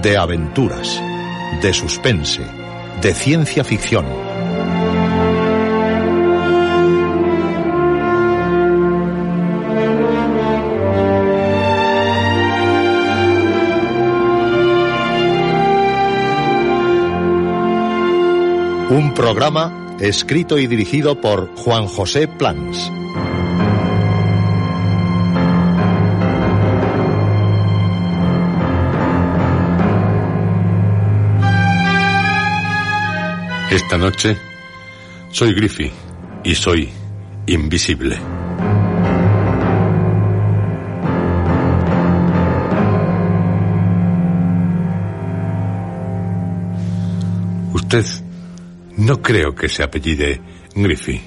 de aventuras, de suspense, de ciencia ficción. Un programa escrito y dirigido por Juan José Plans. Esta noche soy Griffy y soy invisible. Usted no creo que se apellide Griffy,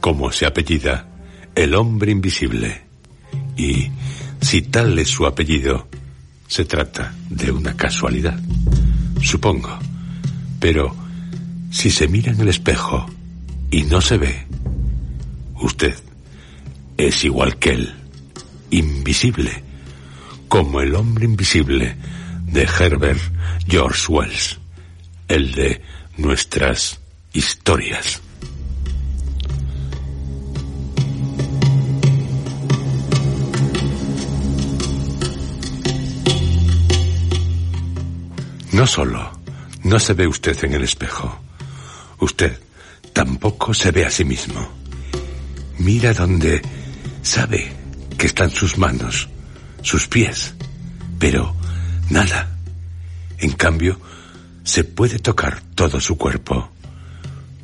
como se apellida el hombre invisible. Y si tal es su apellido, se trata de una casualidad, supongo. Pero si se mira en el espejo y no se ve, usted es igual que él, invisible, como el hombre invisible de Herbert George Wells, el de nuestras historias. No solo no se ve usted en el espejo, usted tampoco se ve a sí mismo. Mira donde sabe que están sus manos, sus pies, pero nada. En cambio, se puede tocar todo su cuerpo,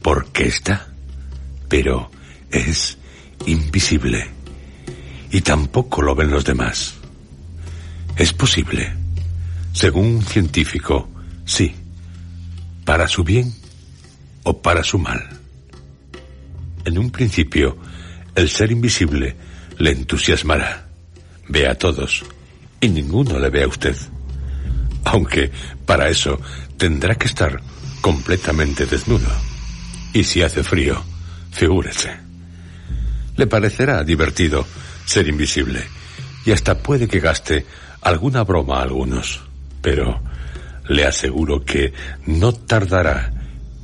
porque está, pero es invisible, y tampoco lo ven los demás. Es posible, según un científico, sí, para su bien o para su mal. En un principio, el ser invisible le entusiasmará. Ve a todos y ninguno le ve a usted. Aunque para eso tendrá que estar completamente desnudo. Y si hace frío, figúrese. Le parecerá divertido ser invisible y hasta puede que gaste alguna broma a algunos, pero le aseguro que no tardará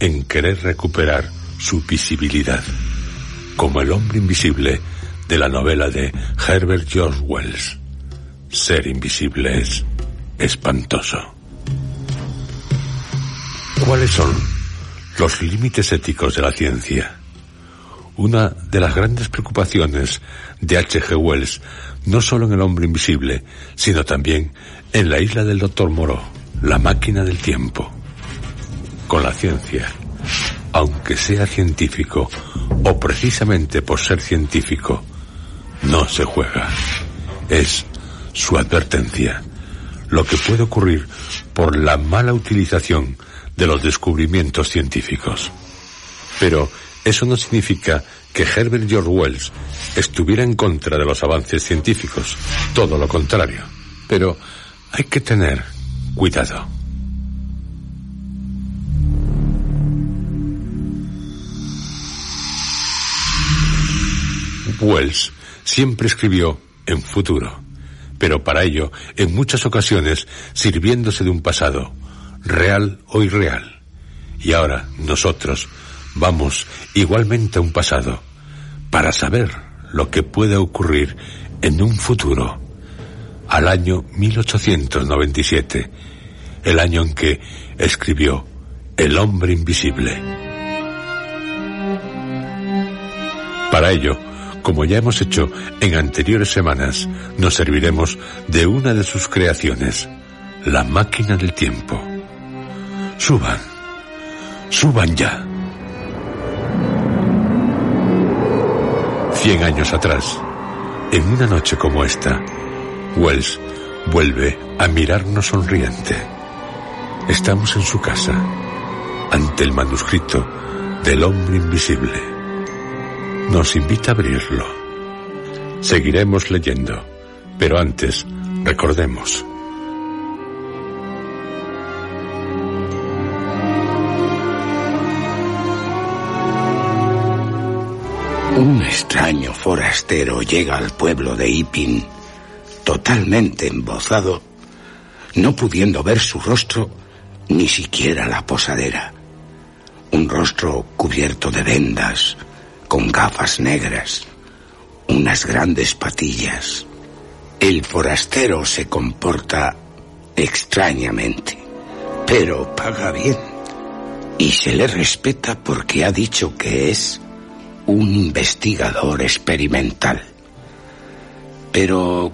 en querer recuperar su visibilidad, como el hombre invisible de la novela de Herbert George Wells. Ser invisible es espantoso. ¿Cuáles son los límites éticos de la ciencia? Una de las grandes preocupaciones de H.G. Wells, no solo en el hombre invisible, sino también en la isla del Doctor Moreau, la máquina del tiempo. Con la ciencia, aunque sea científico, o precisamente por ser científico, no se juega. Es su advertencia, lo que puede ocurrir por la mala utilización de los descubrimientos científicos. Pero eso no significa que Herbert George Wells estuviera en contra de los avances científicos, todo lo contrario. Pero hay que tener cuidado. Wells siempre escribió en futuro, pero para ello, en muchas ocasiones, sirviéndose de un pasado, real o irreal. Y ahora nosotros vamos igualmente a un pasado para saber lo que puede ocurrir en un futuro. Al año 1897, el año en que escribió El hombre invisible. Para ello, como ya hemos hecho en anteriores semanas, nos serviremos de una de sus creaciones, la máquina del tiempo. Suban, suban ya. Cien años atrás, en una noche como esta, Wells vuelve a mirarnos sonriente. Estamos en su casa, ante el manuscrito del hombre invisible nos invita a abrirlo. Seguiremos leyendo, pero antes recordemos. Un extraño forastero llega al pueblo de Ipin, totalmente embozado, no pudiendo ver su rostro ni siquiera la posadera. Un rostro cubierto de vendas, con gafas negras, unas grandes patillas. El forastero se comporta extrañamente, pero paga bien. Y se le respeta porque ha dicho que es un investigador experimental. Pero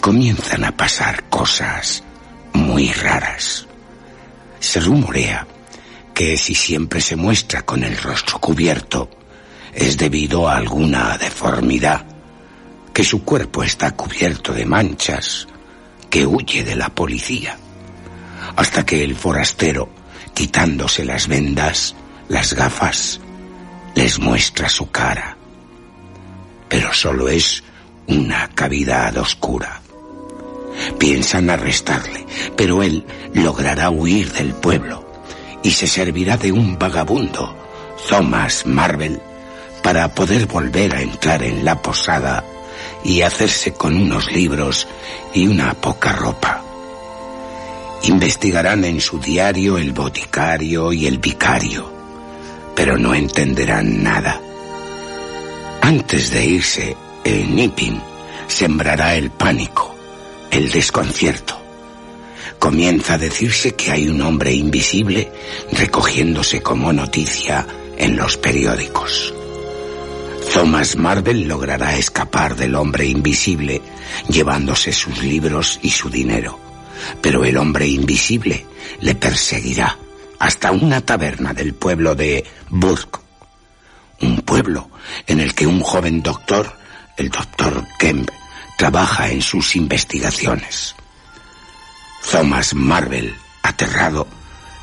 comienzan a pasar cosas muy raras. Se rumorea que si siempre se muestra con el rostro cubierto, es debido a alguna deformidad, que su cuerpo está cubierto de manchas, que huye de la policía, hasta que el forastero, quitándose las vendas, las gafas, les muestra su cara. Pero solo es una cavidad oscura. Piensan arrestarle, pero él logrará huir del pueblo y se servirá de un vagabundo, Thomas Marvel, para poder volver a entrar en la posada y hacerse con unos libros y una poca ropa. Investigarán en su diario el boticario y el vicario, pero no entenderán nada. Antes de irse, el Nipping sembrará el pánico, el desconcierto. Comienza a decirse que hay un hombre invisible recogiéndose como noticia en los periódicos. Thomas Marvel logrará escapar del hombre invisible llevándose sus libros y su dinero. Pero el hombre invisible le perseguirá hasta una taberna del pueblo de Burke. Un pueblo en el que un joven doctor, el doctor Kemp, trabaja en sus investigaciones. Thomas Marvel, aterrado,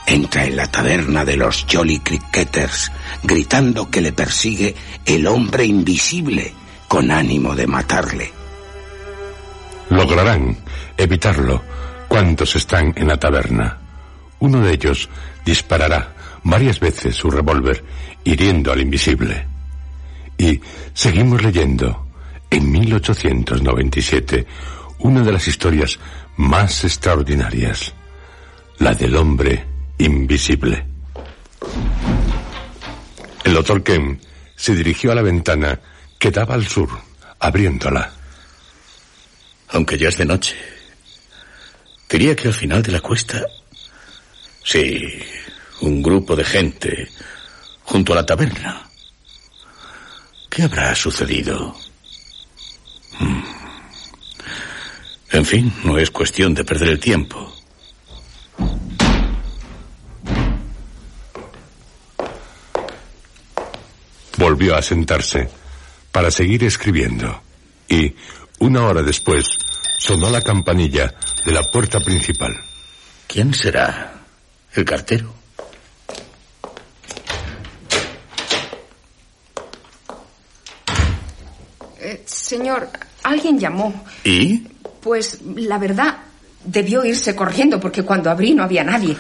entra en la taberna de los Jolly Cricketers gritando que le persigue el hombre invisible con ánimo de matarle. Lograrán evitarlo cuantos están en la taberna. Uno de ellos disparará varias veces su revólver hiriendo al invisible. Y seguimos leyendo en 1897 una de las historias más extraordinarias, la del hombre invisible. El doctor Ken se dirigió a la ventana que daba al sur, abriéndola. Aunque ya es de noche. Diría que al final de la cuesta... Sí, un grupo de gente junto a la taberna. ¿Qué habrá sucedido? Hmm. En fin, no es cuestión de perder el tiempo. Volvió a sentarse para seguir escribiendo y, una hora después, sonó la campanilla de la puerta principal. ¿Quién será? ¿El cartero? Eh, señor, alguien llamó. ¿Y? Pues la verdad, debió irse corriendo porque cuando abrí no había nadie.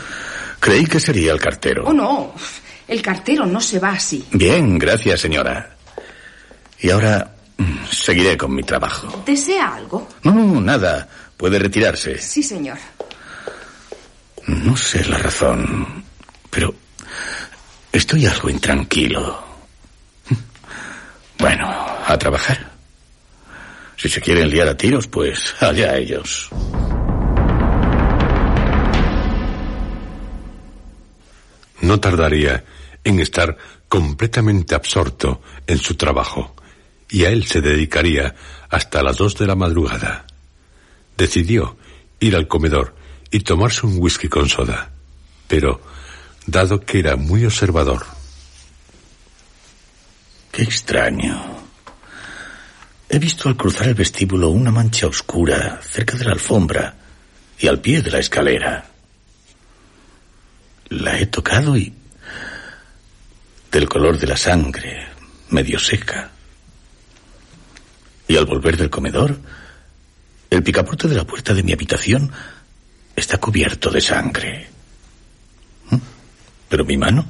Creí que sería el cartero. Oh, no. El cartero no se va así. Bien, gracias, señora. Y ahora mm, seguiré con mi trabajo. ¿Desea algo? No, nada. Puede retirarse. Sí, señor. No sé la razón, pero estoy algo intranquilo. Bueno, a trabajar. Si se quieren liar a tiros, pues allá ellos. No tardaría en estar completamente absorto en su trabajo, y a él se dedicaría hasta las dos de la madrugada. Decidió ir al comedor y tomarse un whisky con soda, pero, dado que era muy observador, Qué extraño. He visto al cruzar el vestíbulo una mancha oscura cerca de la alfombra y al pie de la escalera. La he tocado y... del color de la sangre, medio seca. Y al volver del comedor, el picaporte de la puerta de mi habitación está cubierto de sangre. ¿Mm? Pero mi mano...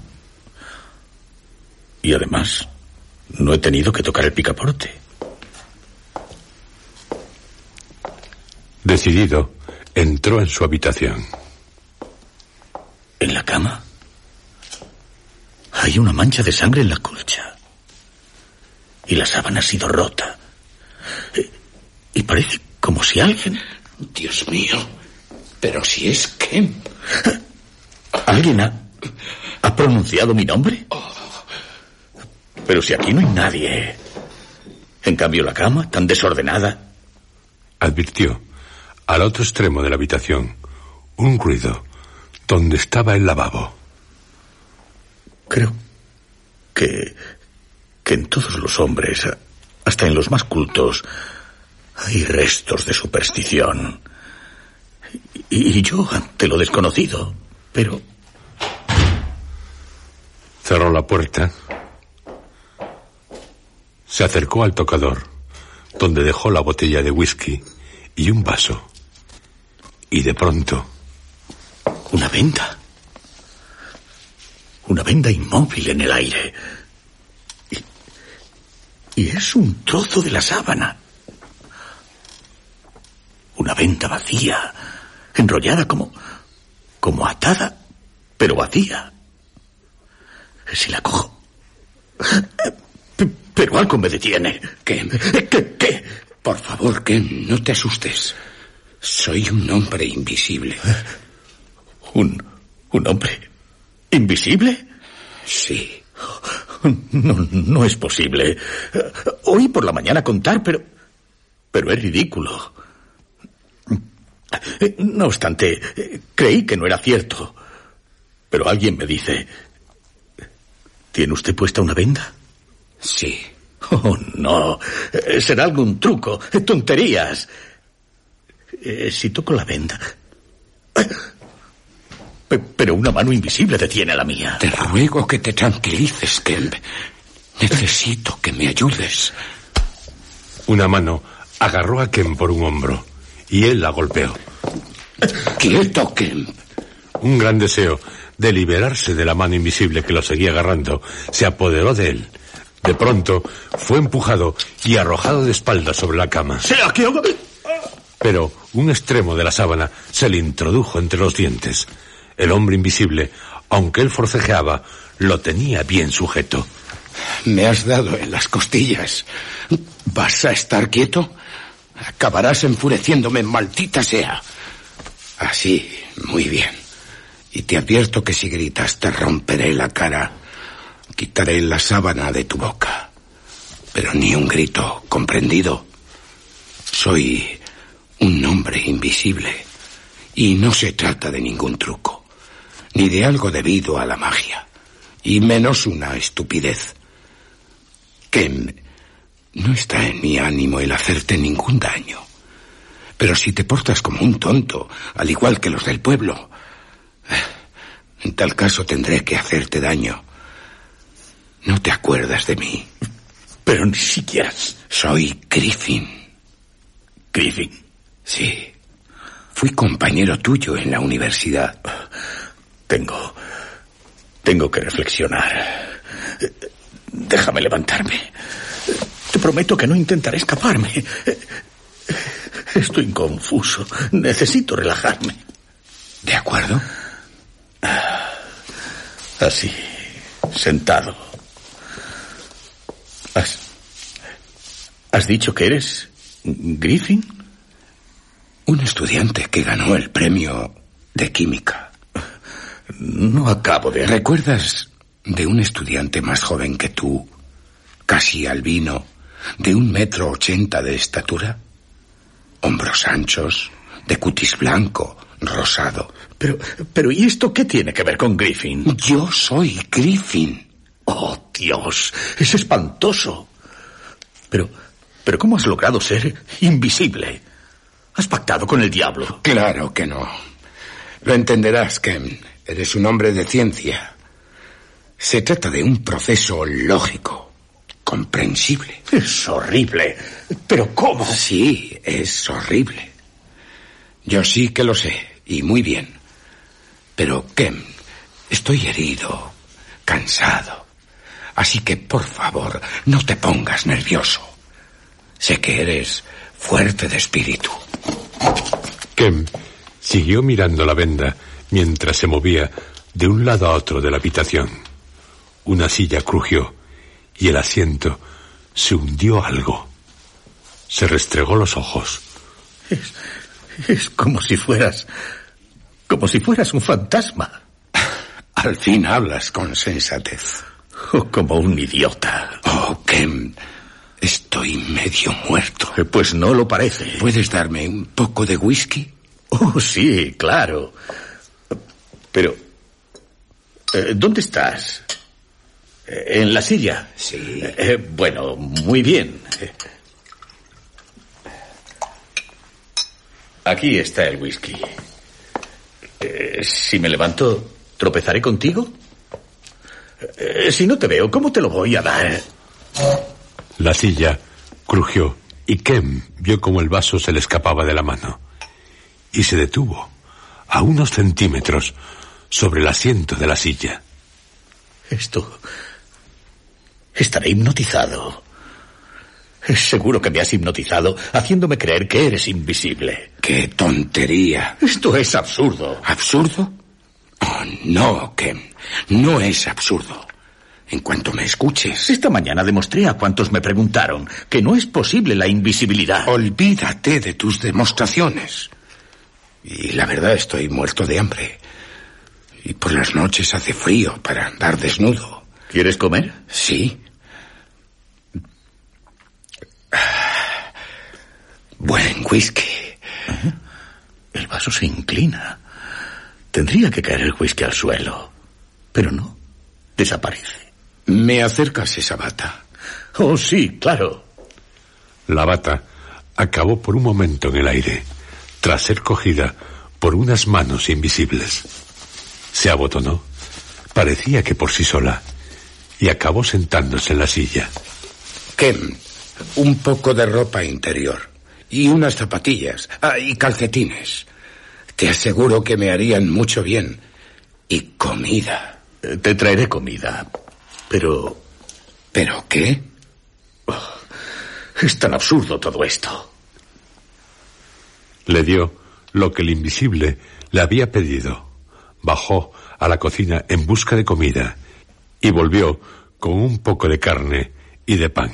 Y además, no he tenido que tocar el picaporte. decidido, entró en su habitación. En la cama hay una mancha de sangre en la colcha. Y la sábana ha sido rota. Y parece como si alguien... Dios mío. Pero si es Kemp. ¿Alguien ha, ha pronunciado mi nombre? Pero si aquí no hay nadie. En cambio la cama, tan desordenada. Advirtió, al otro extremo de la habitación, un ruido donde estaba el lavabo. Creo que, que en todos los hombres, hasta en los más cultos, hay restos de superstición. Y, y yo ante lo desconocido, pero Cerró la puerta. Se acercó al tocador, donde dejó la botella de whisky y un vaso. Y de pronto, una venda. Una venda inmóvil en el aire. Y, es un trozo de la sábana. Una venda vacía, enrollada como, como atada, pero vacía. Si la cojo. Pero algo me detiene. Kemp. ¿Qué? ¿Qué? Por favor, Kemp, no te asustes. Soy un hombre invisible. ¿Un, un hombre invisible? Sí. No, no es posible. Oí por la mañana contar, pero. Pero es ridículo. No obstante, creí que no era cierto. Pero alguien me dice. ¿Tiene usted puesta una venda? Sí. Oh, no. Será algún truco. Tonterías. Eh, si toco la venda. Pe- Pero una mano invisible detiene la mía. Te ruego que te tranquilices, Kemp. Necesito que me ayudes. una mano agarró a Ken por un hombro y él la golpeó. Quieto, Kemp. Un gran deseo de liberarse de la mano invisible que lo seguía agarrando se apoderó de él. De pronto fue empujado y arrojado de espaldas sobre la cama. ¡Sea que haga- Pero un extremo de la sábana se le introdujo entre los dientes. El hombre invisible, aunque él forcejeaba, lo tenía bien sujeto. Me has dado en las costillas. ¿Vas a estar quieto? Acabarás enfureciéndome, maldita sea. Así, muy bien. Y te advierto que si gritas te romperé la cara. Quitaré la sábana de tu boca. Pero ni un grito, ¿comprendido? Soy un hombre invisible. Y no se trata de ningún truco. Ni de algo debido a la magia. Y menos una estupidez. Que no está en mi ánimo el hacerte ningún daño. Pero si te portas como un tonto, al igual que los del pueblo, eh, en tal caso tendré que hacerte daño. No te acuerdas de mí. Pero ni siquiera. Soy Griffin. Griffin. Sí. Fui compañero tuyo en la universidad. Tengo. Tengo que reflexionar. Déjame levantarme. Te prometo que no intentaré escaparme. Estoy confuso. Necesito relajarme. ¿De acuerdo? Así, sentado. ¿Has, has dicho que eres Griffin? Un estudiante que ganó el premio de química. No acabo de... ¿Recuerdas de un estudiante más joven que tú, casi albino, de un metro ochenta de estatura? Hombros anchos, de cutis blanco, rosado. Pero, pero, ¿y esto qué tiene que ver con Griffin? Yo soy Griffin. Oh, Dios, es espantoso. Pero, pero ¿cómo has logrado ser invisible? ¿Has pactado con el diablo? Claro que no. Lo entenderás, Ken. Eres un hombre de ciencia. Se trata de un proceso lógico, comprensible. Es horrible. ¿Pero cómo? Sí, es horrible. Yo sí que lo sé, y muy bien. Pero, Ken, estoy herido, cansado. Así que, por favor, no te pongas nervioso. Sé que eres fuerte de espíritu. Kem siguió mirando la venda mientras se movía de un lado a otro de la habitación. Una silla crujió y el asiento se hundió algo. Se restregó los ojos. Es, es como si fueras... como si fueras un fantasma. Al fin hablas con sensatez. O como un idiota. Oh, Kem, estoy medio muerto. Eh, Pues no lo parece. ¿Puedes darme un poco de whisky? Oh, sí, claro. Pero... eh, ¿Dónde estás? Eh, ¿En la silla? Sí. Eh, bueno, muy bien. Aquí está el whisky. Si me levanto, ¿tropezaré contigo? Si no te veo, ¿cómo te lo voy a dar? La silla crujió y Kem vio como el vaso se le escapaba de la mano. Y se detuvo a unos centímetros sobre el asiento de la silla. Esto... Estaré hipnotizado. Es seguro que me has hipnotizado haciéndome creer que eres invisible. ¡Qué tontería! Esto es absurdo. ¿Absurdo? Oh, no, Kem. No es absurdo. En cuanto me escuches... Esta mañana demostré a cuantos me preguntaron que no es posible la invisibilidad. Olvídate de tus demostraciones. Y la verdad estoy muerto de hambre. Y por las noches hace frío para andar desnudo. ¿Quieres comer? Sí. Buen whisky. El vaso se inclina. Tendría que caer el whisky al suelo. Pero no. Desaparece. ¿Me acercas esa bata? Oh, sí, claro. La bata acabó por un momento en el aire, tras ser cogida por unas manos invisibles. Se abotonó, parecía que por sí sola, y acabó sentándose en la silla. Kem, un poco de ropa interior. Y unas zapatillas. Ah, y calcetines. Te aseguro que me harían mucho bien. Y comida. Eh, Te traeré comida. Pero ¿Pero qué? es tan absurdo todo esto. Le dio lo que el invisible le había pedido. Bajó a la cocina en busca de comida y volvió con un poco de carne y de pan.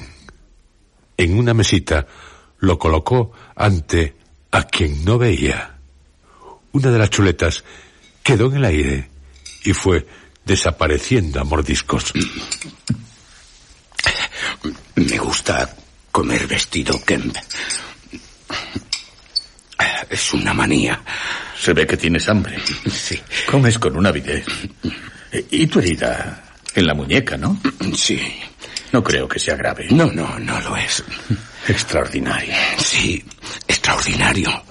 En una mesita lo colocó ante a quien no veía. Una de las chuletas quedó en el aire y fue desapareciendo a mordiscos. Me gusta comer vestido, Kemp. Es una manía. Se ve que tienes hambre. Sí. Comes con una avidez. Y tu herida en la muñeca, ¿no? Sí. No creo que sea grave. No, no, no lo es. Extraordinario. Sí, extraordinario.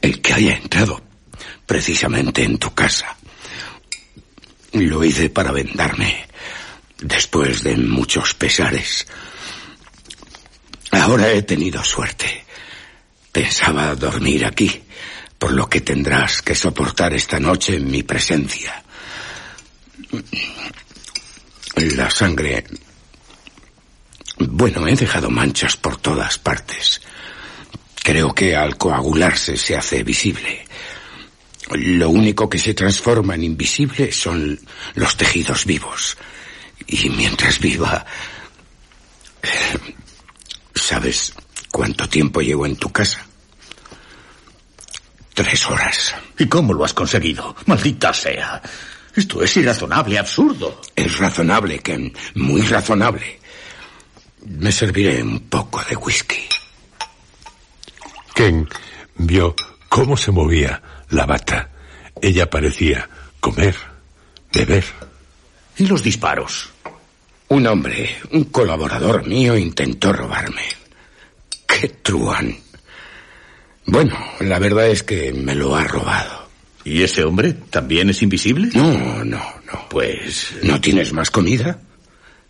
El que haya entrado precisamente en tu casa. Lo hice para vendarme después de muchos pesares. Ahora he tenido suerte. Pensaba dormir aquí, por lo que tendrás que soportar esta noche en mi presencia. La sangre... Bueno, he dejado manchas por todas partes. Creo que al coagularse se hace visible. Lo único que se transforma en invisible son los tejidos vivos. Y mientras viva... ¿Sabes cuánto tiempo llevo en tu casa? Tres horas. ¿Y cómo lo has conseguido? Maldita sea. Esto es irrazonable, absurdo. Es razonable, Ken. Muy razonable. Me serviré un poco de whisky. Ken vio cómo se movía la bata. Ella parecía comer, beber. ¿Y los disparos? Un hombre, un colaborador mío, intentó robarme. ¡Qué truán! Bueno, la verdad es que me lo ha robado. ¿Y ese hombre también es invisible? No, no, no. Pues... ¿No tienes más comida?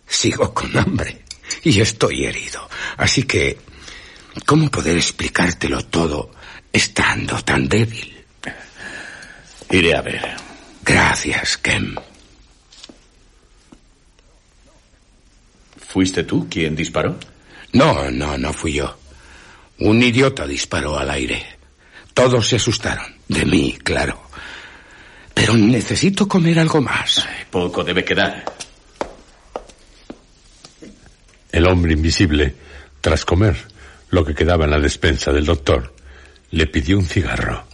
Sigo con hambre y estoy herido. Así que, ¿cómo poder explicártelo todo estando tan débil? Iré a ver. Gracias, Kem. ¿Fuiste tú quien disparó? No, no, no fui yo. Un idiota disparó al aire. Todos se asustaron. De mí, claro. Pero necesito comer algo más. Poco debe quedar. El hombre invisible, tras comer lo que quedaba en la despensa del doctor, le pidió un cigarro.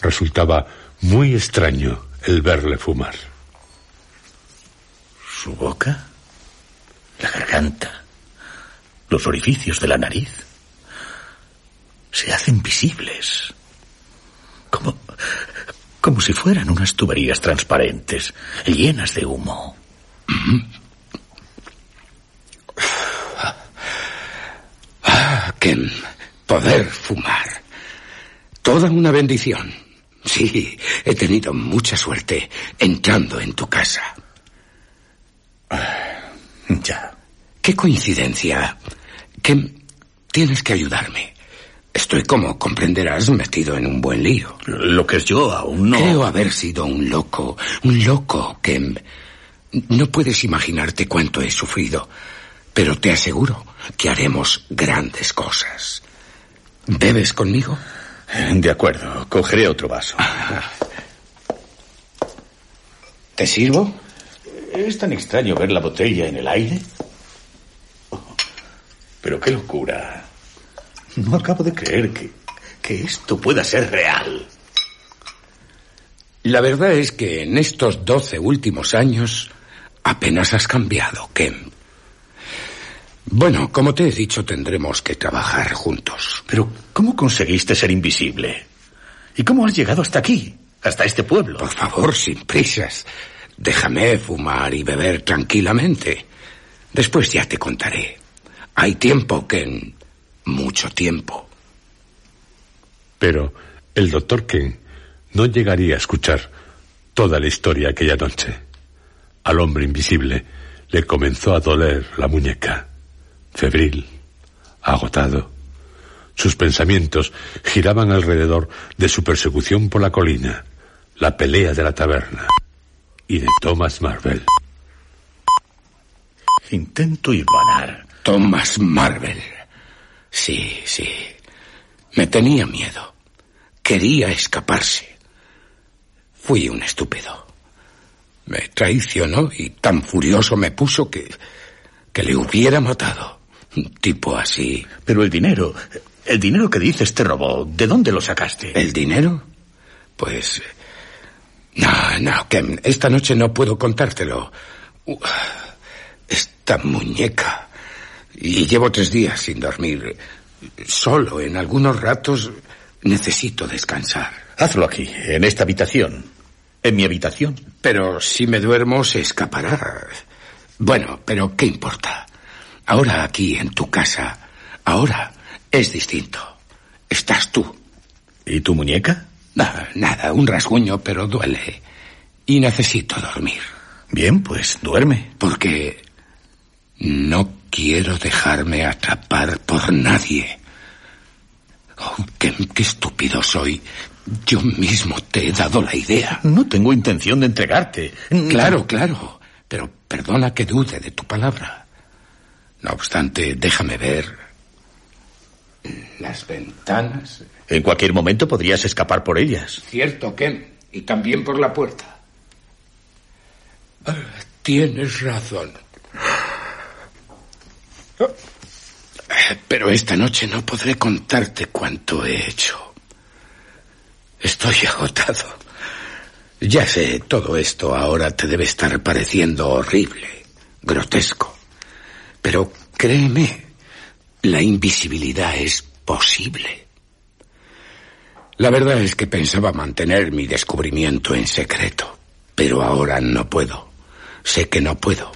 Resultaba muy extraño el verle fumar. ¿Su boca? La garganta. Los orificios de la nariz. Se hacen visibles. Como. como si fueran unas tuberías transparentes, llenas de humo. Ah, Ken, poder fumar. Toda una bendición. Sí, he tenido mucha suerte entrando en tu casa. Ya. Qué coincidencia. Que tienes que ayudarme. Estoy, como comprenderás, metido en un buen lío. Lo que es yo aún no. Creo haber sido un loco. Un loco que... No puedes imaginarte cuánto he sufrido. Pero te aseguro que haremos grandes cosas. ¿Bebes conmigo? De acuerdo, cogeré otro vaso. ¿Te sirvo? ¿Es tan extraño ver la botella en el aire? Oh, pero qué locura. No acabo de creer que, que esto pueda ser real. La verdad es que en estos doce últimos años apenas has cambiado, Ken. Bueno, como te he dicho, tendremos que trabajar juntos. Pero, ¿cómo conseguiste ser invisible? ¿Y cómo has llegado hasta aquí? Hasta este pueblo. Por favor, sin prisas. Déjame fumar y beber tranquilamente. Después ya te contaré. Hay tiempo, Ken. Mucho tiempo. Pero el doctor Ken no llegaría a escuchar toda la historia aquella noche. Al hombre invisible le comenzó a doler la muñeca. Febril, agotado. Sus pensamientos giraban alrededor de su persecución por la colina, la pelea de la taberna y de Thomas Marvel. Intento hilvanar. Thomas Marvel. Sí, sí. Me tenía miedo. Quería escaparse. Fui un estúpido. Me traicionó y tan furioso me puso que... que le hubiera matado. Un tipo así. Pero el dinero, el dinero que dices te robó, ¿de dónde lo sacaste? ¿El dinero? Pues... No, no, que esta noche no puedo contártelo. Esta muñeca. Y llevo tres días sin dormir. Solo en algunos ratos necesito descansar. Hazlo aquí, en esta habitación. En mi habitación. Pero si me duermo se escapará. Bueno, pero ¿qué importa? Ahora aquí, en tu casa, ahora es distinto. Estás tú. ¿Y tu muñeca? Nada, nada, un rasguño, pero duele. Y necesito dormir. Bien, pues duerme. Porque no quiero dejarme atrapar por nadie. Oh, qué, qué, estúpido soy. Yo mismo te he dado la idea. No tengo intención de entregarte. Claro, claro. Pero perdona que dude de tu palabra. No obstante, déjame ver las ventanas. En cualquier momento podrías escapar por ellas. Cierto, Ken. Y también por la puerta. Ah, tienes razón. Pero esta noche no podré contarte cuánto he hecho. Estoy agotado. Ya sé, todo esto ahora te debe estar pareciendo horrible, grotesco. Pero créeme, la invisibilidad es posible. La verdad es que pensaba mantener mi descubrimiento en secreto, pero ahora no puedo. Sé que no puedo.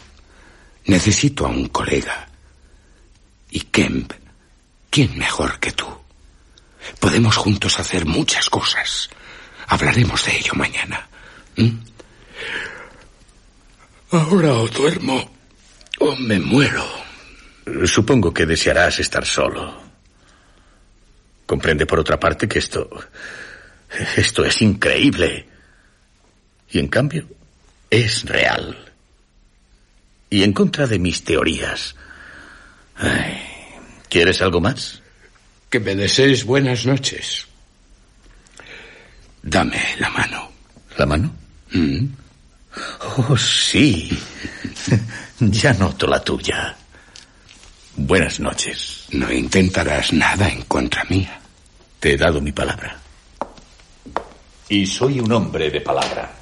Necesito a un colega. Y Kemp, ¿quién mejor que tú? Podemos juntos hacer muchas cosas. Hablaremos de ello mañana. ¿Mm? Ahora o duermo o me muero. Supongo que desearás estar solo. Comprende por otra parte que esto... Esto es increíble. Y en cambio, es real. Y en contra de mis teorías. ¿Quieres algo más? Que me desees buenas noches. Dame la mano. ¿La mano? ¿Mm? Oh, sí. ya noto la tuya. Buenas noches. No intentarás nada en contra mía. Te he dado mi palabra. Y soy un hombre de palabra.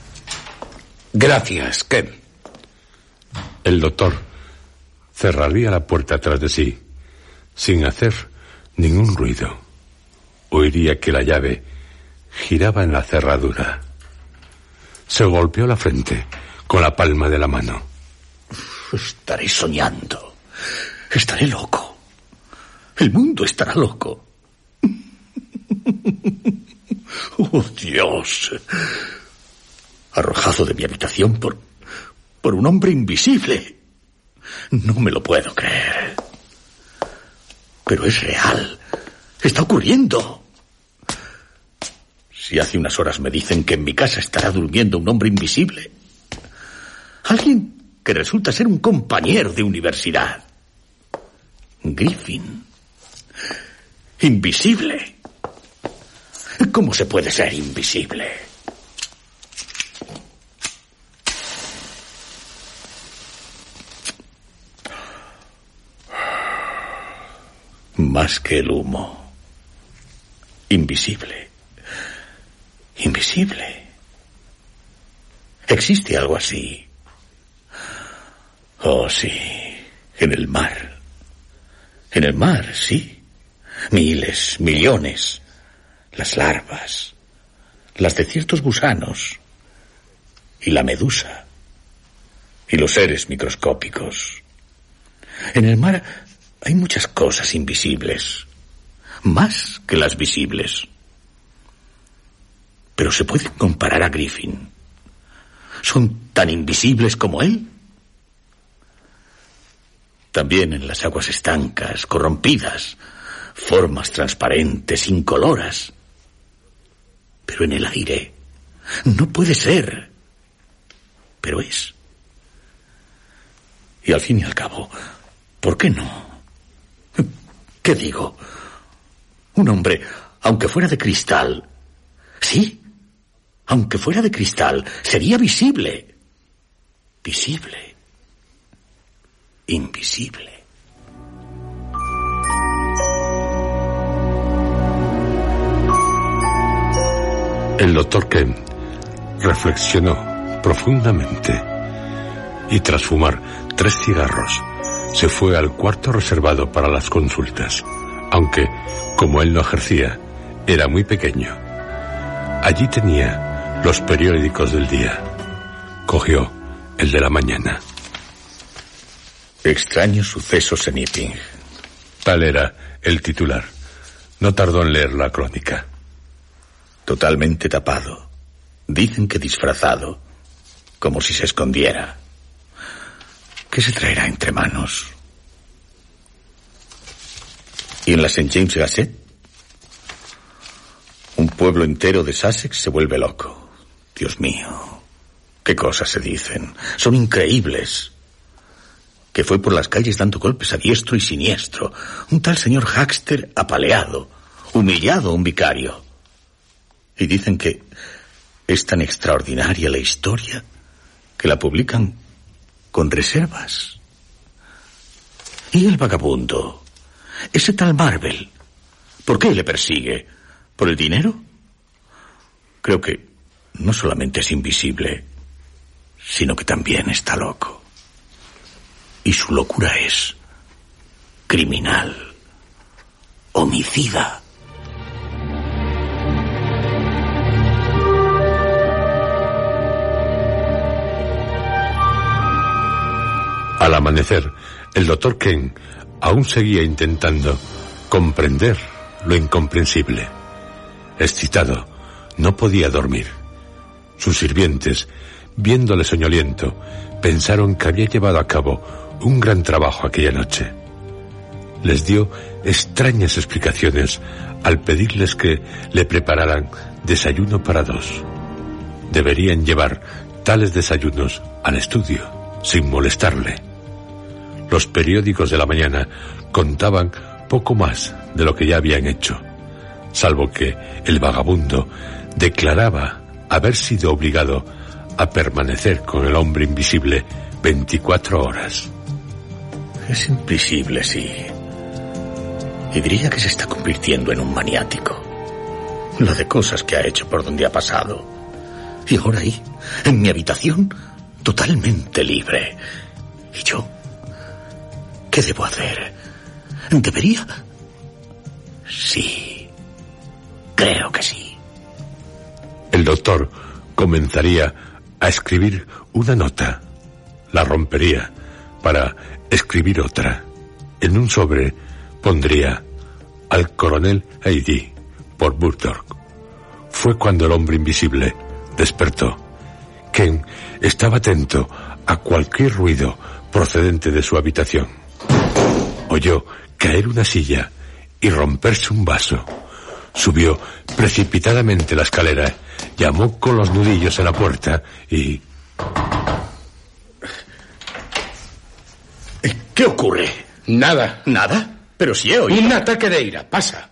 Gracias, Ken. El doctor cerraría la puerta tras de sí, sin hacer ningún ruido. Oiría que la llave giraba en la cerradura. Se golpeó la frente con la palma de la mano. Estaré soñando. Estaré loco. El mundo estará loco. Oh, Dios. Arrojado de mi habitación por. por un hombre invisible. No me lo puedo creer. Pero es real. Está ocurriendo. Si hace unas horas me dicen que en mi casa estará durmiendo un hombre invisible. Alguien que resulta ser un compañero de universidad. Griffin. Invisible. ¿Cómo se puede ser invisible? Más que el humo. Invisible. Invisible. ¿Existe algo así? Oh, sí. En el mar. En el mar, sí. Miles, millones. Las larvas. Las de ciertos gusanos. Y la medusa. Y los seres microscópicos. En el mar hay muchas cosas invisibles. Más que las visibles. Pero se pueden comparar a Griffin. ¿Son tan invisibles como él? También en las aguas estancas, corrompidas, formas transparentes, incoloras. Pero en el aire no puede ser. Pero es. Y al fin y al cabo, ¿por qué no? ¿Qué digo? Un hombre, aunque fuera de cristal, sí, aunque fuera de cristal, sería visible. Visible. Invisible. El doctor Kent reflexionó profundamente y tras fumar tres cigarros se fue al cuarto reservado para las consultas, aunque, como él no ejercía, era muy pequeño. Allí tenía los periódicos del día. Cogió el de la mañana. Extraños sucesos en Iping. Tal era el titular. No tardó en leer la crónica. Totalmente tapado. Dicen que disfrazado. Como si se escondiera. ¿Qué se traerá entre manos? ¿Y en la St. James Gazette? Un pueblo entero de Sussex se vuelve loco. Dios mío. ¿Qué cosas se dicen? Son increíbles. Que fue por las calles dando golpes a diestro y siniestro. Un tal señor Haxter apaleado, humillado a un vicario. Y dicen que es tan extraordinaria la historia que la publican con reservas. ¿Y el vagabundo? Ese tal Marvel. ¿Por qué le persigue? ¿Por el dinero? Creo que no solamente es invisible, sino que también está loco. Y su locura es criminal, homicida. Al amanecer, el doctor Ken aún seguía intentando comprender lo incomprensible. Excitado, no podía dormir. Sus sirvientes, viéndole soñoliento, pensaron que había llevado a cabo un gran trabajo aquella noche. Les dio extrañas explicaciones al pedirles que le prepararan desayuno para dos. Deberían llevar tales desayunos al estudio, sin molestarle. Los periódicos de la mañana contaban poco más de lo que ya habían hecho, salvo que el vagabundo declaraba haber sido obligado a permanecer con el hombre invisible 24 horas. Es invisible, sí. Y diría que se está convirtiendo en un maniático. Lo de cosas que ha hecho por donde ha pasado. Y ahora ahí, en mi habitación, totalmente libre. ¿Y yo? ¿Qué debo hacer? ¿Debería? Sí. Creo que sí. El doctor comenzaría a escribir una nota. La rompería para escribir otra. En un sobre pondría al coronel Heidi por Burdock. Fue cuando el hombre invisible despertó. Ken estaba atento a cualquier ruido procedente de su habitación. Oyó caer una silla y romperse un vaso. Subió precipitadamente la escalera, llamó con los nudillos en la puerta y... ¿Qué ocurre? Nada. ¿Nada? Pero si he oído... Un ataque de ira. Pasa.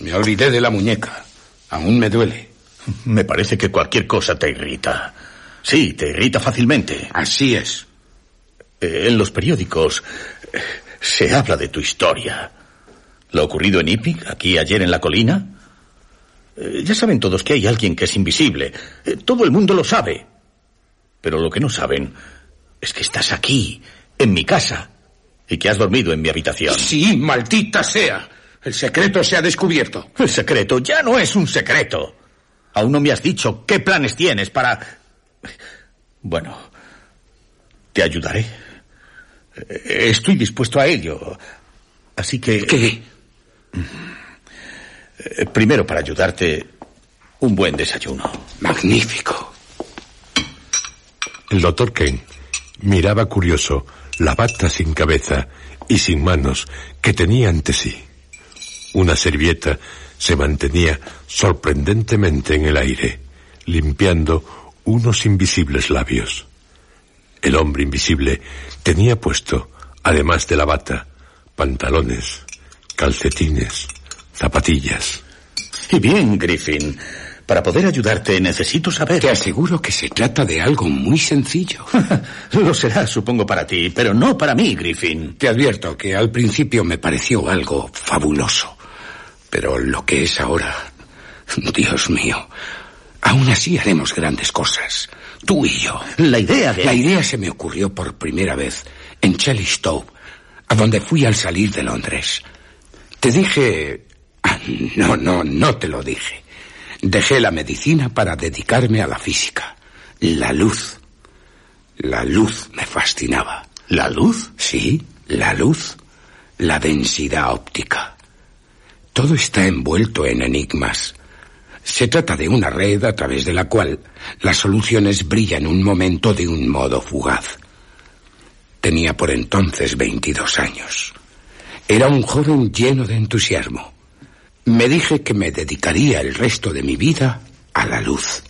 Me olvidé de la muñeca. Aún me duele. Me parece que cualquier cosa te irrita. Sí, te irrita fácilmente. Así es. Eh, en los periódicos se habla de tu historia. Lo ocurrido en Iping, aquí ayer en la colina. Eh, ya saben todos que hay alguien que es invisible. Eh, todo el mundo lo sabe. Pero lo que no saben es que estás aquí, en mi casa, y que has dormido en mi habitación. Sí, maldita sea. El secreto se ha descubierto. El secreto ya no es un secreto. Aún no me has dicho qué planes tienes para... Bueno, te ayudaré. Eh, Estoy dispuesto a ello. Así que... ¿Qué? Eh, Primero, para ayudarte, un buen desayuno. Magnífico. El doctor Ken miraba curioso la bata sin cabeza y sin manos que tenía ante sí. Una servieta se mantenía sorprendentemente en el aire, limpiando unos invisibles labios. El hombre invisible tenía puesto, además de la bata, pantalones, calcetines, zapatillas. Y bien, Griffin, para poder ayudarte necesito saber... Te aseguro que se trata de algo muy sencillo. Lo será, supongo, para ti, pero no para mí, Griffin. Te advierto que al principio me pareció algo fabuloso. Pero lo que es ahora... Dios mío. Aún así haremos grandes cosas. Tú y yo. La idea de... La idea se me ocurrió por primera vez en Chellistowe, a donde fui al salir de Londres. Te dije... Ah, No, no, no te lo dije. Dejé la medicina para dedicarme a la física. La luz. La luz me fascinaba. ¿La luz? Sí, la luz. La densidad óptica. Todo está envuelto en enigmas. Se trata de una red a través de la cual las soluciones brillan un momento de un modo fugaz. Tenía por entonces 22 años. Era un joven lleno de entusiasmo. Me dije que me dedicaría el resto de mi vida a la luz.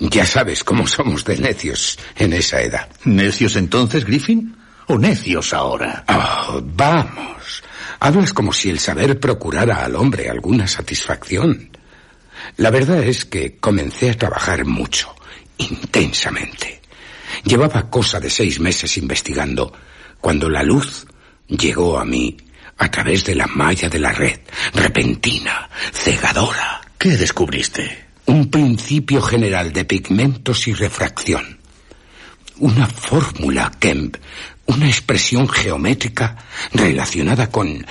Ya sabes cómo somos de necios en esa edad. ¿Necios entonces, Griffin? ¿O necios ahora? Oh, vamos. Hablas como si el saber procurara al hombre alguna satisfacción. La verdad es que comencé a trabajar mucho, intensamente. Llevaba cosa de seis meses investigando cuando la luz llegó a mí a través de la malla de la red, repentina, cegadora. ¿Qué descubriste? Un principio general de pigmentos y refracción. Una fórmula Kemp, una expresión geométrica relacionada con...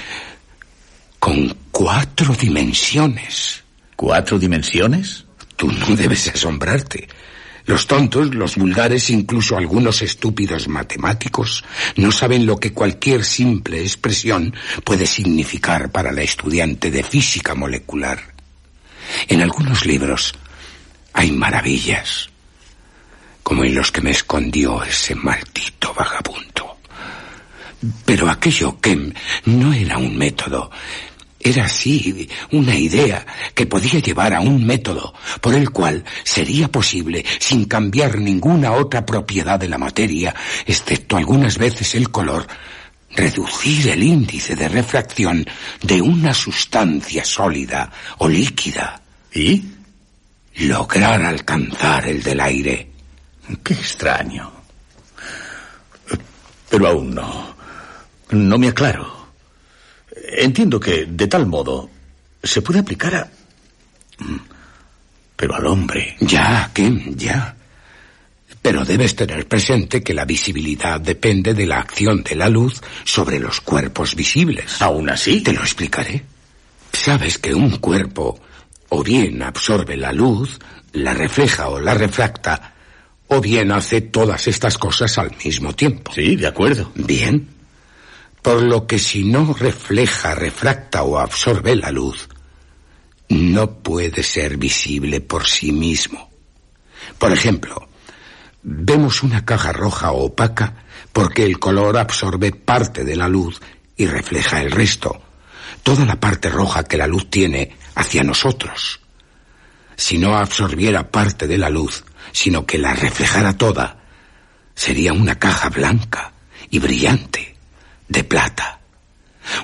con cuatro dimensiones. ¿Cuatro dimensiones? Tú no debes asombrarte. Los tontos, los vulgares, incluso algunos estúpidos matemáticos, no saben lo que cualquier simple expresión puede significar para la estudiante de física molecular. En algunos libros hay maravillas, como en los que me escondió ese maldito vagabundo. Pero aquello que no era un método, era así una idea que podía llevar a un método por el cual sería posible, sin cambiar ninguna otra propiedad de la materia, excepto algunas veces el color, reducir el índice de refracción de una sustancia sólida o líquida. ¿Y? Lograr alcanzar el del aire. Qué extraño. Pero aún no. No me aclaro. Entiendo que, de tal modo, se puede aplicar a... Pero al hombre. Ya, Ken, ya. Pero debes tener presente que la visibilidad depende de la acción de la luz sobre los cuerpos visibles. ¿Aún así? Te lo explicaré. Sabes que un cuerpo o bien absorbe la luz, la refleja o la refracta, o bien hace todas estas cosas al mismo tiempo. Sí, de acuerdo. Bien. Por lo que si no refleja, refracta o absorbe la luz, no puede ser visible por sí mismo. Por ejemplo, vemos una caja roja opaca porque el color absorbe parte de la luz y refleja el resto, toda la parte roja que la luz tiene hacia nosotros. Si no absorbiera parte de la luz, sino que la reflejara toda, sería una caja blanca y brillante de plata.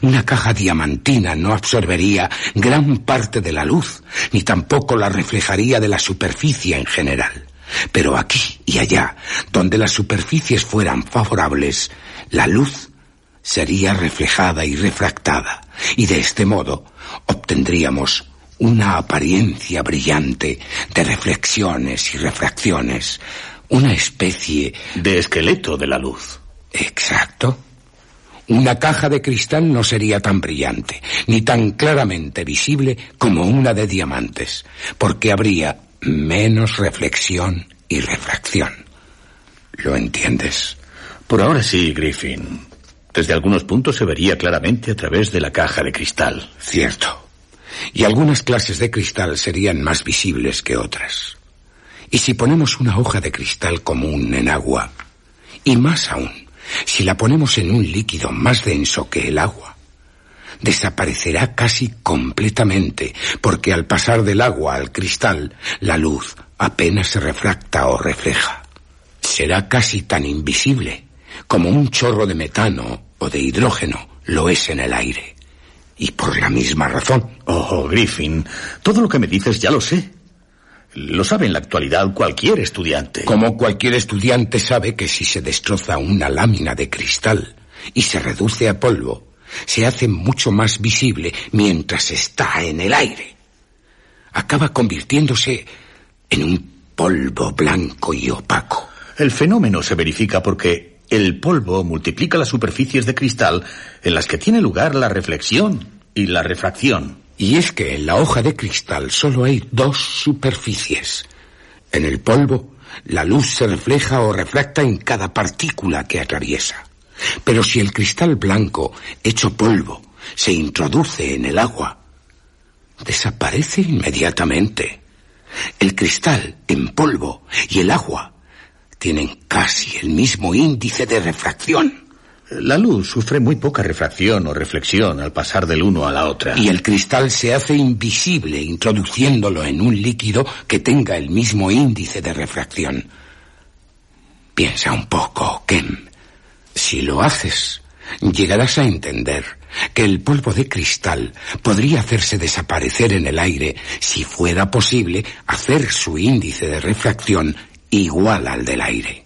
Una caja diamantina no absorbería gran parte de la luz, ni tampoco la reflejaría de la superficie en general. Pero aquí y allá, donde las superficies fueran favorables, la luz sería reflejada y refractada, y de este modo obtendríamos una apariencia brillante de reflexiones y refracciones, una especie de esqueleto de la luz. Exacto. Una caja de cristal no sería tan brillante, ni tan claramente visible como una de diamantes, porque habría menos reflexión y refracción. ¿Lo entiendes? Por ahora sí, Griffin. Desde algunos puntos se vería claramente a través de la caja de cristal. Cierto. Y algunas clases de cristal serían más visibles que otras. Y si ponemos una hoja de cristal común en agua, y más aún, si la ponemos en un líquido más denso que el agua, desaparecerá casi completamente, porque al pasar del agua al cristal, la luz apenas se refracta o refleja. Será casi tan invisible como un chorro de metano o de hidrógeno lo es en el aire. Y por la misma razón. Oh, Griffin, todo lo que me dices ya lo sé. Lo sabe en la actualidad cualquier estudiante. Como cualquier estudiante sabe que si se destroza una lámina de cristal y se reduce a polvo, se hace mucho más visible mientras está en el aire. Acaba convirtiéndose en un polvo blanco y opaco. El fenómeno se verifica porque el polvo multiplica las superficies de cristal en las que tiene lugar la reflexión y la refracción. Y es que en la hoja de cristal solo hay dos superficies. En el polvo, la luz se refleja o refracta en cada partícula que atraviesa. Pero si el cristal blanco, hecho polvo, se introduce en el agua, desaparece inmediatamente. El cristal en polvo y el agua tienen casi el mismo índice de refracción. La luz sufre muy poca refracción o reflexión al pasar del uno a la otra. Y el cristal se hace invisible introduciéndolo en un líquido que tenga el mismo índice de refracción. Piensa un poco, Ken. Si lo haces, llegarás a entender que el polvo de cristal podría hacerse desaparecer en el aire si fuera posible hacer su índice de refracción igual al del aire.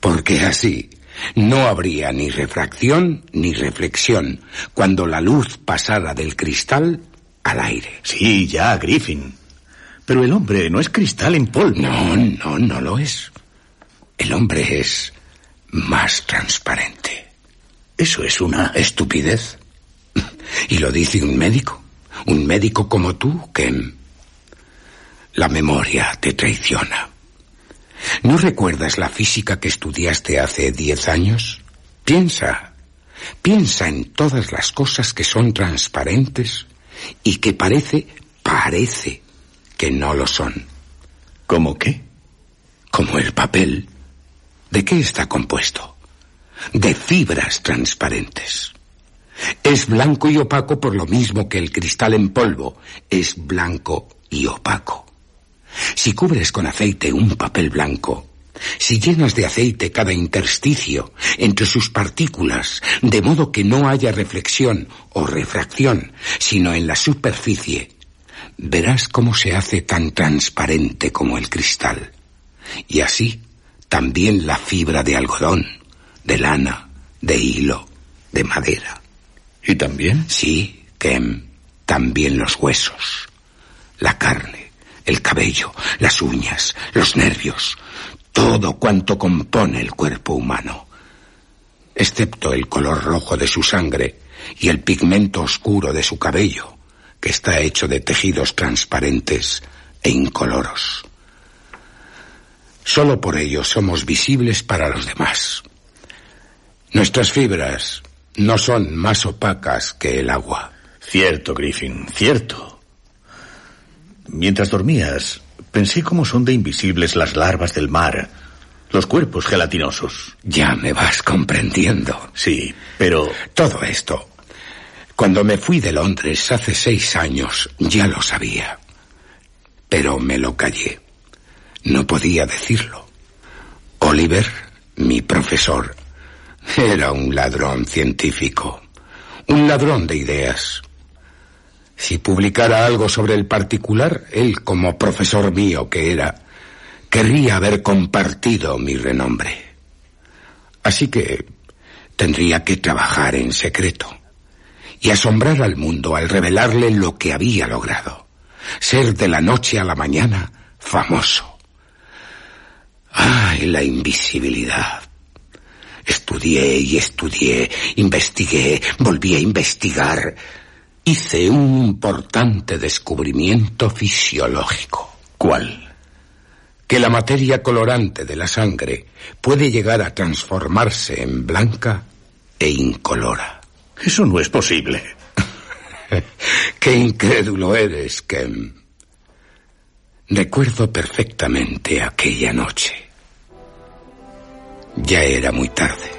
Porque así No habría ni refracción ni reflexión cuando la luz pasara del cristal al aire. Sí, ya, Griffin. Pero el hombre no es cristal en polvo. No, no, no lo es. El hombre es más transparente. Eso es una estupidez. Y lo dice un médico. Un médico como tú, que la memoria te traiciona. ¿No recuerdas la física que estudiaste hace diez años? Piensa, piensa en todas las cosas que son transparentes y que parece, parece que no lo son. ¿Cómo qué? Como el papel. ¿De qué está compuesto? De fibras transparentes. Es blanco y opaco por lo mismo que el cristal en polvo es blanco y opaco. Si cubres con aceite un papel blanco, si llenas de aceite cada intersticio entre sus partículas, de modo que no haya reflexión o refracción, sino en la superficie, verás cómo se hace tan transparente como el cristal. Y así también la fibra de algodón, de lana, de hilo, de madera. ¿Y también? Sí, Kem, también los huesos, la carne, el cabello, las uñas, los nervios, todo cuanto compone el cuerpo humano, excepto el color rojo de su sangre y el pigmento oscuro de su cabello, que está hecho de tejidos transparentes e incoloros. Solo por ello somos visibles para los demás. Nuestras fibras no son más opacas que el agua. Cierto, Griffin, cierto. Mientras dormías, pensé cómo son de invisibles las larvas del mar, los cuerpos gelatinosos. Ya me vas comprendiendo. Sí, pero... Todo esto. Cuando me fui de Londres hace seis años, ya lo sabía. Pero me lo callé. No podía decirlo. Oliver, mi profesor, era un ladrón científico. Un ladrón de ideas. Si publicara algo sobre el particular, él, como profesor mío que era, querría haber compartido mi renombre. Así que tendría que trabajar en secreto y asombrar al mundo al revelarle lo que había logrado. Ser de la noche a la mañana famoso. ¡Ay, la invisibilidad! Estudié y estudié, investigué, volví a investigar hice un importante descubrimiento fisiológico. ¿Cuál? Que la materia colorante de la sangre puede llegar a transformarse en blanca e incolora. Eso no es posible. Qué incrédulo eres, Kem. Recuerdo perfectamente aquella noche. Ya era muy tarde.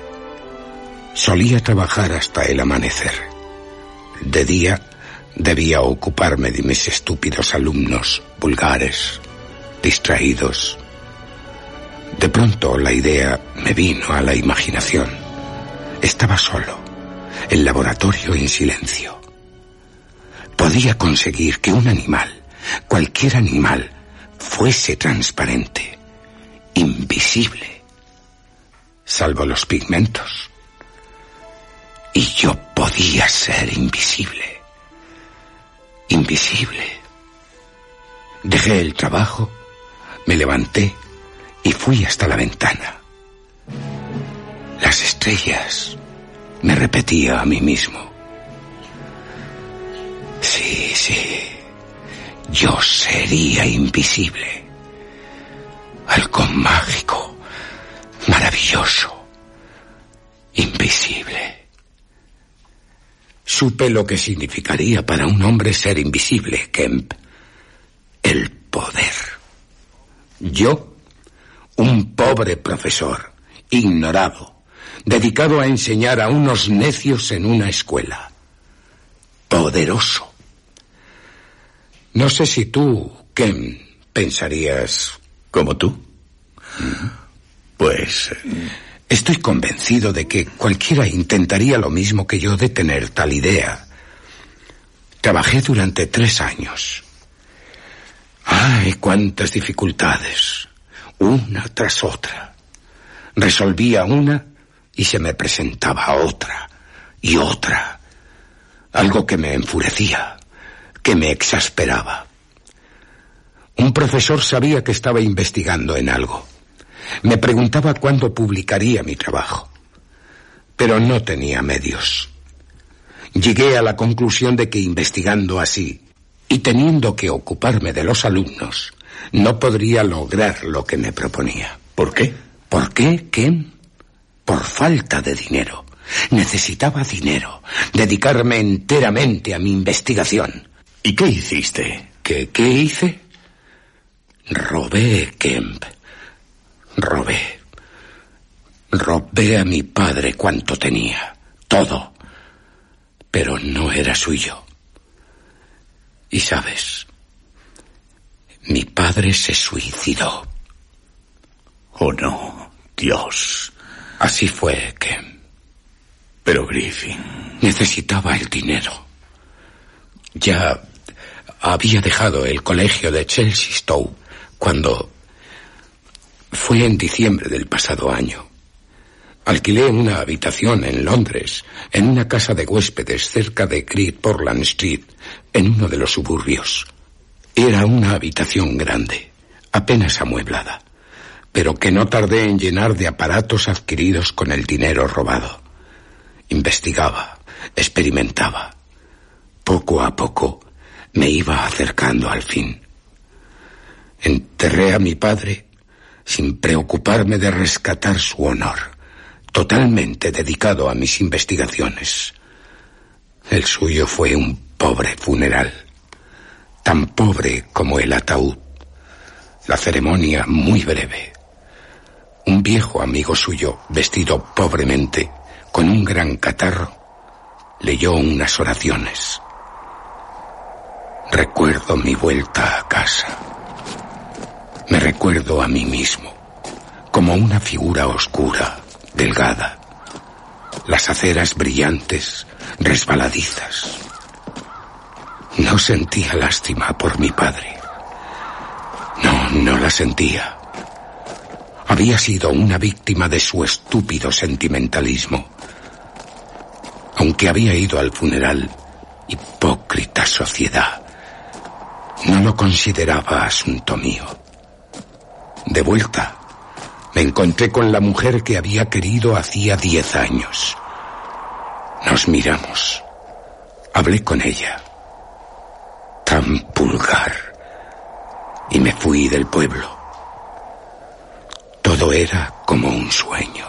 Solía trabajar hasta el amanecer. De día debía ocuparme de mis estúpidos alumnos, vulgares, distraídos. De pronto la idea me vino a la imaginación. Estaba solo, el laboratorio en silencio. Podía conseguir que un animal, cualquier animal, fuese transparente, invisible, salvo los pigmentos y yo podía ser invisible. Invisible. Dejé el trabajo, me levanté y fui hasta la ventana. Las estrellas, me repetía a mí mismo. Sí, sí, yo sería invisible. Algo mágico, maravilloso, invisible. Supe lo que significaría para un hombre ser invisible, Kemp. El poder. Yo, un pobre profesor, ignorado, dedicado a enseñar a unos necios en una escuela. Poderoso. No sé si tú, Kemp, pensarías... ¿Como tú? Pues... Eh, Estoy convencido de que cualquiera intentaría lo mismo que yo de tener tal idea. Trabajé durante tres años. ¡Ay, cuántas dificultades! Una tras otra. Resolvía una y se me presentaba otra y otra. Algo que me enfurecía, que me exasperaba. Un profesor sabía que estaba investigando en algo. Me preguntaba cuándo publicaría mi trabajo. Pero no tenía medios. Llegué a la conclusión de que investigando así y teniendo que ocuparme de los alumnos, no podría lograr lo que me proponía. ¿Por qué? ¿Por qué, Ken? Por falta de dinero. Necesitaba dinero, dedicarme enteramente a mi investigación. ¿Y qué hiciste? ¿Qué, qué hice? Robé, Kemp. Robé. Robé a mi padre cuanto tenía. Todo. Pero no era suyo. Y sabes, mi padre se suicidó. Oh, no. Dios. Así fue, Kemp. Pero Griffin. Necesitaba el dinero. Ya había dejado el colegio de Chelsea Stowe cuando fue en diciembre del pasado año. Alquilé una habitación en Londres, en una casa de huéspedes cerca de Great Portland Street, en uno de los suburbios. Era una habitación grande, apenas amueblada, pero que no tardé en llenar de aparatos adquiridos con el dinero robado. Investigaba, experimentaba. Poco a poco me iba acercando al fin. Enterré a mi padre sin preocuparme de rescatar su honor, totalmente dedicado a mis investigaciones. El suyo fue un pobre funeral, tan pobre como el ataúd. La ceremonia muy breve. Un viejo amigo suyo, vestido pobremente, con un gran catarro, leyó unas oraciones. Recuerdo mi vuelta a casa. Me recuerdo a mí mismo, como una figura oscura, delgada. Las aceras brillantes, resbaladizas. No sentía lástima por mi padre. No, no la sentía. Había sido una víctima de su estúpido sentimentalismo. Aunque había ido al funeral, hipócrita sociedad, no lo consideraba asunto mío. De vuelta, me encontré con la mujer que había querido hacía diez años. Nos miramos. Hablé con ella. Tan pulgar. Y me fui del pueblo. Todo era como un sueño.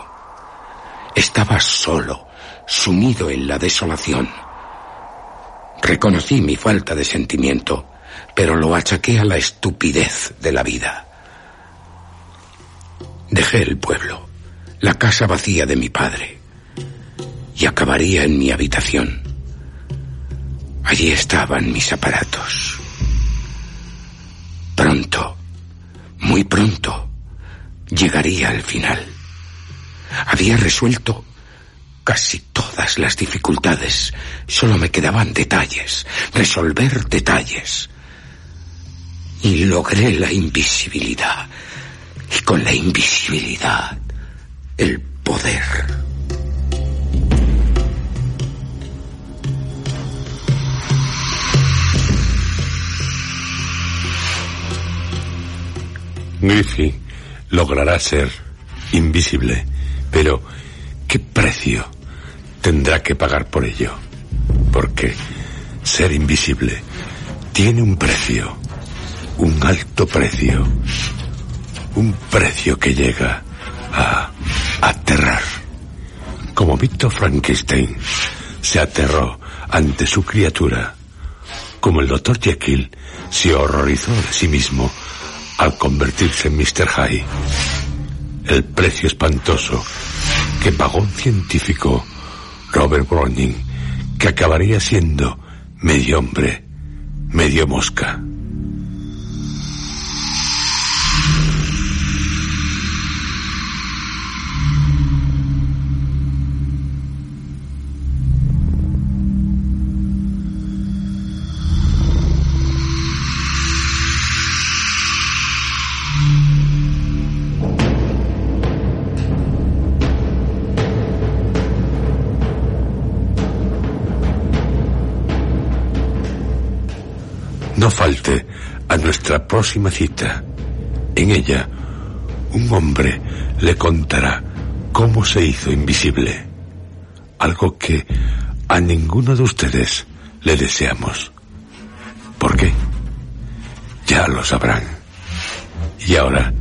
Estaba solo, sumido en la desolación. Reconocí mi falta de sentimiento, pero lo achaqué a la estupidez de la vida. Dejé el pueblo, la casa vacía de mi padre, y acabaría en mi habitación. Allí estaban mis aparatos. Pronto, muy pronto, llegaría al final. Había resuelto casi todas las dificultades. Solo me quedaban detalles, resolver detalles. Y logré la invisibilidad y con la invisibilidad el poder. Griffith logrará ser invisible, pero ¿qué precio tendrá que pagar por ello? Porque ser invisible tiene un precio, un alto precio, un precio que llega a aterrar. Como Víctor Frankenstein se aterró ante su criatura, como el doctor Jekyll se horrorizó de sí mismo al convertirse en Mr. Hyde. El precio espantoso que pagó un científico, Robert Browning, que acabaría siendo medio hombre, medio mosca. No falte a nuestra próxima cita. En ella, un hombre le contará cómo se hizo invisible. Algo que a ninguno de ustedes le deseamos. ¿Por qué? Ya lo sabrán. Y ahora,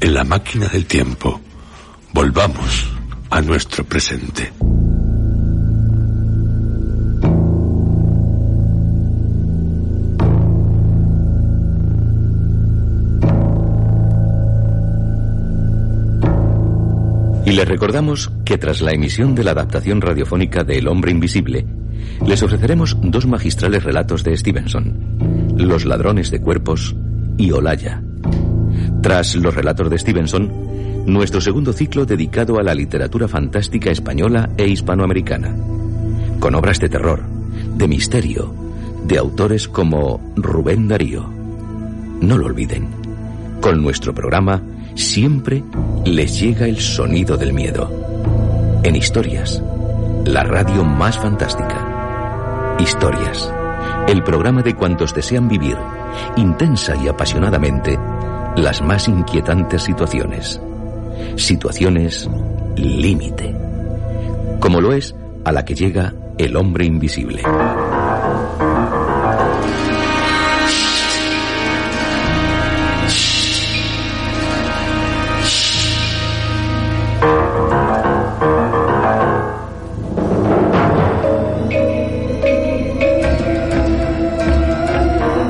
en la máquina del tiempo, volvamos a nuestro presente. Y les recordamos que tras la emisión de la adaptación radiofónica de El hombre invisible, les ofreceremos dos magistrales relatos de Stevenson, Los ladrones de cuerpos y Olaya. Tras los relatos de Stevenson, nuestro segundo ciclo dedicado a la literatura fantástica española e hispanoamericana, con obras de terror, de misterio, de autores como Rubén Darío. No lo olviden, con nuestro programa siempre les llega el sonido del miedo. En Historias, la radio más fantástica. Historias, el programa de cuantos desean vivir, intensa y apasionadamente, las más inquietantes situaciones. Situaciones límite. Como lo es a la que llega el hombre invisible.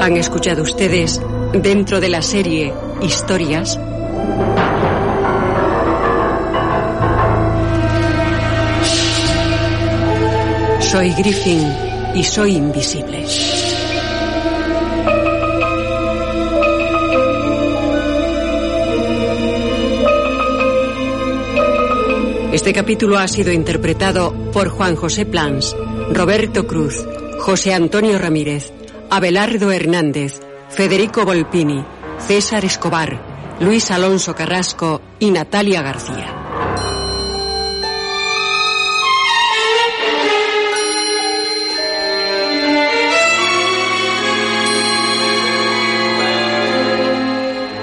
Han escuchado ustedes, dentro de la serie Historias, Soy Griffin y soy invisible. Este capítulo ha sido interpretado por Juan José Plans, Roberto Cruz, José Antonio Ramírez, Abelardo Hernández, Federico Volpini, César Escobar, Luis Alonso Carrasco y Natalia García.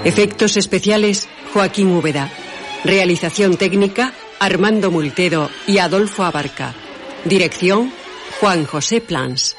Efectos especiales Joaquín Úbeda. Realización técnica Armando Multedo y Adolfo Abarca. Dirección Juan José Plans.